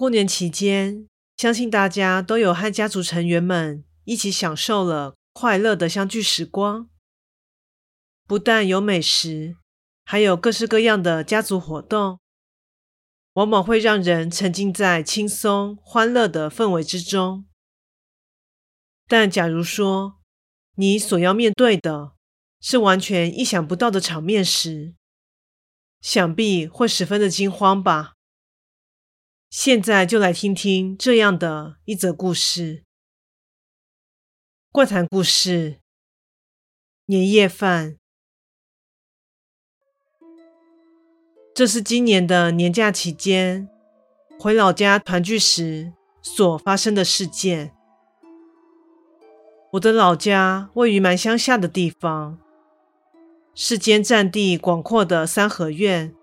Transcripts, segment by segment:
过年期间，相信大家都有和家族成员们一起享受了快乐的相聚时光。不但有美食，还有各式各样的家族活动，往往会让人沉浸在轻松欢乐的氛围之中。但假如说你所要面对的是完全意想不到的场面时，想必会十分的惊慌吧。现在就来听听这样的一则故事：怪谈故事，年夜饭。这是今年的年假期间回老家团聚时所发生的事件。我的老家位于蛮乡下的地方，是间占地广阔的三合院。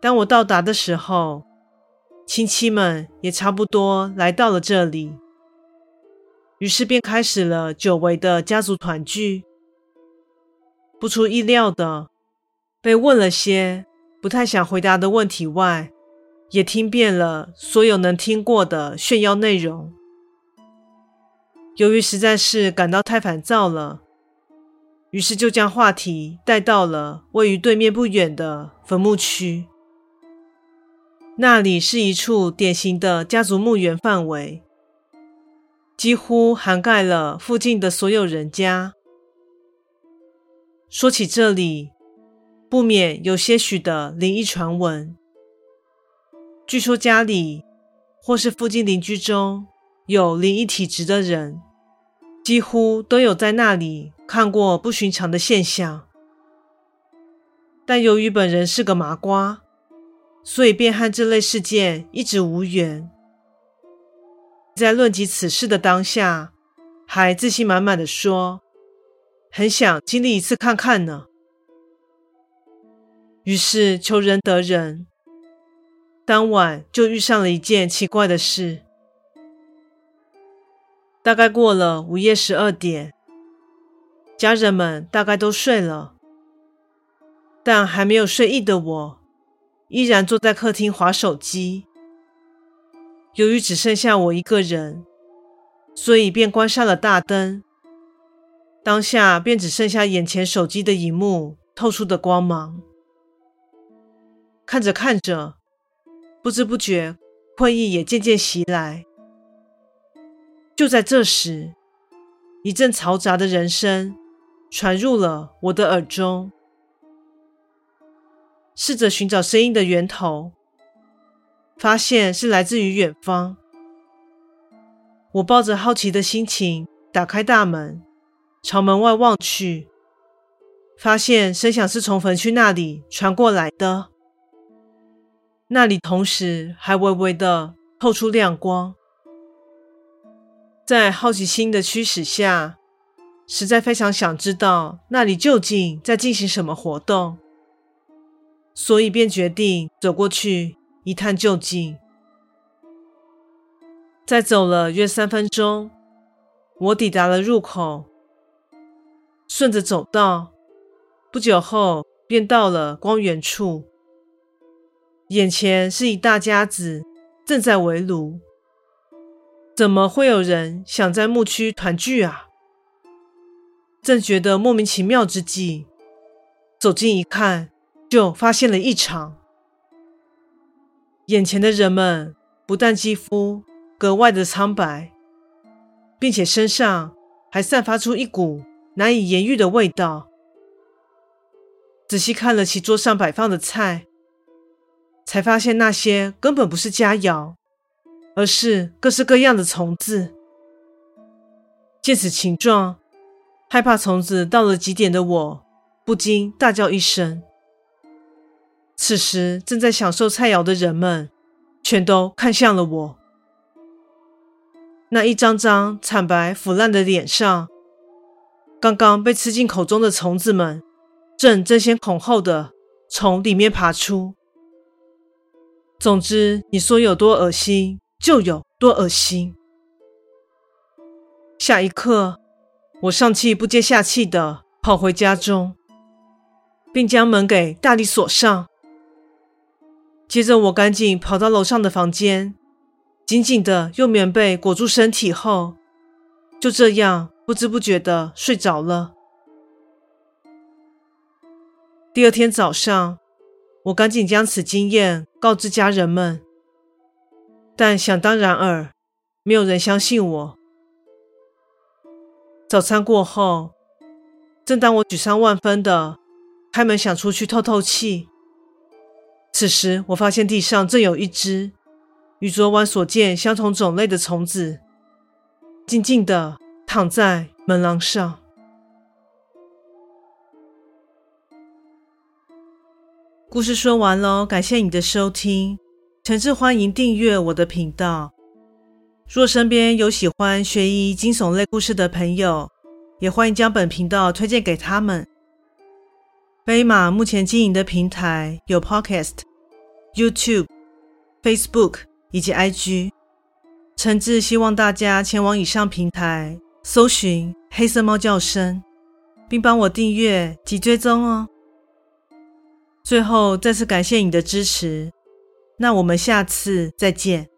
当我到达的时候，亲戚们也差不多来到了这里，于是便开始了久违的家族团聚。不出意料的，被问了些不太想回答的问题外，也听遍了所有能听过的炫耀内容。由于实在是感到太烦躁了，于是就将话题带到了位于对面不远的坟墓区。那里是一处典型的家族墓园范围，几乎涵盖了附近的所有人家。说起这里，不免有些许的灵异传闻。据说家里或是附近邻居中有灵异体质的人，几乎都有在那里看过不寻常的现象。但由于本人是个麻瓜。所以便和这类事件一直无缘。在论及此事的当下，还自信满满的说：“很想经历一次看看呢。”于是求人得人，当晚就遇上了一件奇怪的事。大概过了午夜十二点，家人们大概都睡了，但还没有睡意的我。依然坐在客厅划手机。由于只剩下我一个人，所以便关上了大灯。当下便只剩下眼前手机的荧幕透出的光芒。看着看着，不知不觉困意也渐渐袭来。就在这时，一阵嘈杂的人声传入了我的耳中。试着寻找声音的源头，发现是来自于远方。我抱着好奇的心情打开大门，朝门外望去，发现声响是从坟区那里传过来的。那里同时还微微的透出亮光。在好奇心的驱使下，实在非常想知道那里究竟在进行什么活动。所以便决定走过去一探究竟。再走了约三分钟，我抵达了入口。顺着走道，不久后便到了光源处。眼前是一大家子正在围炉。怎么会有人想在墓区团聚啊？正觉得莫名其妙之际，走近一看。就发现了异常，眼前的人们不但肌肤格外的苍白，并且身上还散发出一股难以言喻的味道。仔细看了其桌上摆放的菜，才发现那些根本不是佳肴，而是各式各样的虫子。见此情状，害怕虫子到了极点的我，不禁大叫一声。此时正在享受菜肴的人们全都看向了我。那一张张惨白腐烂的脸上，刚刚被吃进口中的虫子们，正争先恐后的从里面爬出。总之，你说有多恶心，就有多恶心。下一刻，我上气不接下气的跑回家中，并将门给大力锁上。接着，我赶紧跑到楼上的房间。紧紧的用棉被裹住身体后，就这样不知不觉的睡着了。第二天早上，我赶紧将此经验告知家人们，但想当然尔，没有人相信我。早餐过后，正当我沮丧万分的开门想出去透透气，此时我发现地上正有一只。与昨晚所见相同种类的虫子，静静的躺在门廊上。故事说完喽，感谢你的收听，诚挚欢迎订阅我的频道。若身边有喜欢悬疑惊悚类故事的朋友，也欢迎将本频道推荐给他们。飞马目前经营的平台有 Podcast、YouTube、Facebook。以及 IG，诚挚希望大家前往以上平台搜寻“黑色猫叫声”，并帮我订阅及追踪哦。最后再次感谢你的支持，那我们下次再见。